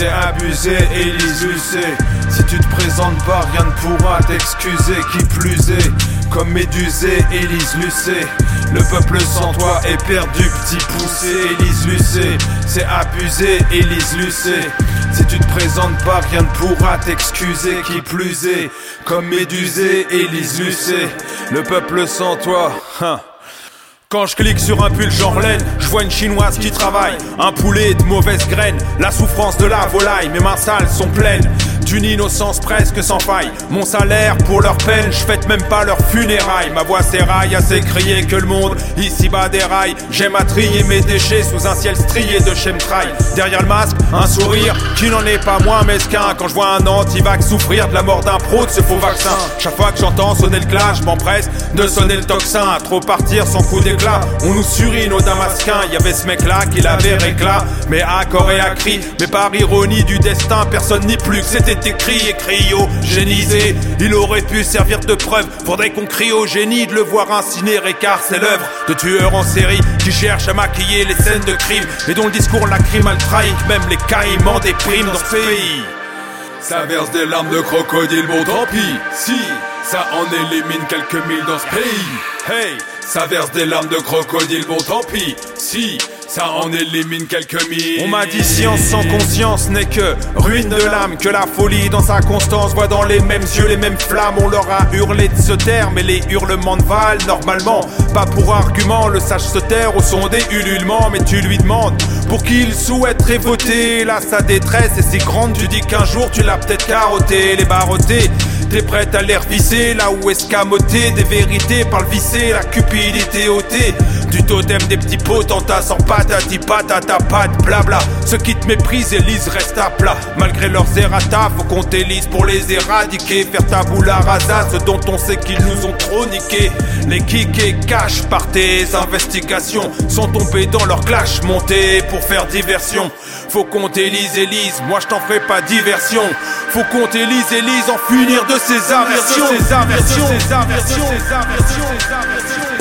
c'est abusé, et les usés Si tu te présentes pas, rien ne pourra t'excuser. Qui plus est, comme Médusée, Élise Lucet. Le peuple sans toi est perdu, petit poussé, Élise Lucet. C'est abusé, Élise Lucet. Si tu te présentes pas, rien ne pourra t'excuser. Qui plus est, comme Médusée, Élise Lucet. Le peuple sans toi, hein. Quand je clique sur un pull genre laine, je vois une chinoise qui travaille. Un poulet de mauvaise graine, la souffrance de la volaille. Mes mains sales sont pleines d'une innocence presque sans faille. Mon salaire pour leur peine, je fête même pas leur funérailles. Ma voix s'éraille à s'écrier que le monde ici bas déraille. J'aime à trier mes déchets sous un ciel strié de chemtrail. Derrière le masque, un sourire qui n'en est pas moins mesquin. Quand je vois un anti-vax souffrir de la mort d'un pro de ce faux vaccin. Chaque fois que j'entends sonner le clash, je m'empresse de sonner le tocsin. À trop partir sans coup d'éclat, on nous surine aux damasquins. Y avait ce mec là qui l'avait réclat, mais à corps et à cri. Mais par ironie du destin, personne n'y plus que c'était écrit écrit génisé. Il aurait pu servir de preuve. Faudrait qu'on crie au génie de le voir incinéré car c'est l'œuvre de tueurs en série qui cherchent à maquiller les scènes de crime et dont le discours lacrymal trahit même les caïmans des primes dans ce pays. Ça verse des larmes de crocodile, bon tant pis. Si, ça en élimine quelques mille dans ce pays. Hey, ça verse des larmes de crocodile, bon tant pis. Si, ça en élimine quelques mille. On m'a dit science sans conscience n'est que ruine de l'âme, que la folie dans sa constance voit dans les mêmes yeux les mêmes flammes. On leur a hurlé de se taire, mais les hurlements de Val, normalement, pas pour argument, le sage se taire au son des ululements, mais tu lui demandes pour qui il souhaiterait voter. Là, sa détresse est si grande, tu dis qu'un jour tu l'as peut-être carotté, les barottés. T'es prête à l'air visser, là où escamoter des vérités par le vissé, la cupidité ôtée. Du totem des petits potentats sans patati patata pat blabla. Ceux qui te méprisent, Élise reste à plat. Malgré leurs errata, faut qu'on t'élise pour les éradiquer. Faire tabula rasa, ce dont on sait qu'ils nous ont trop niqué. Les et cash par tes investigations sont tombés dans leur clash montés pour faire diversion. Faut qu'on t'élise, Élise, moi je t'en ferai pas diversion. Faut qu'on t'élise, Élise, en finir de ces aversions. Ces aversions, ces aversions, ces aversions, ces aversions.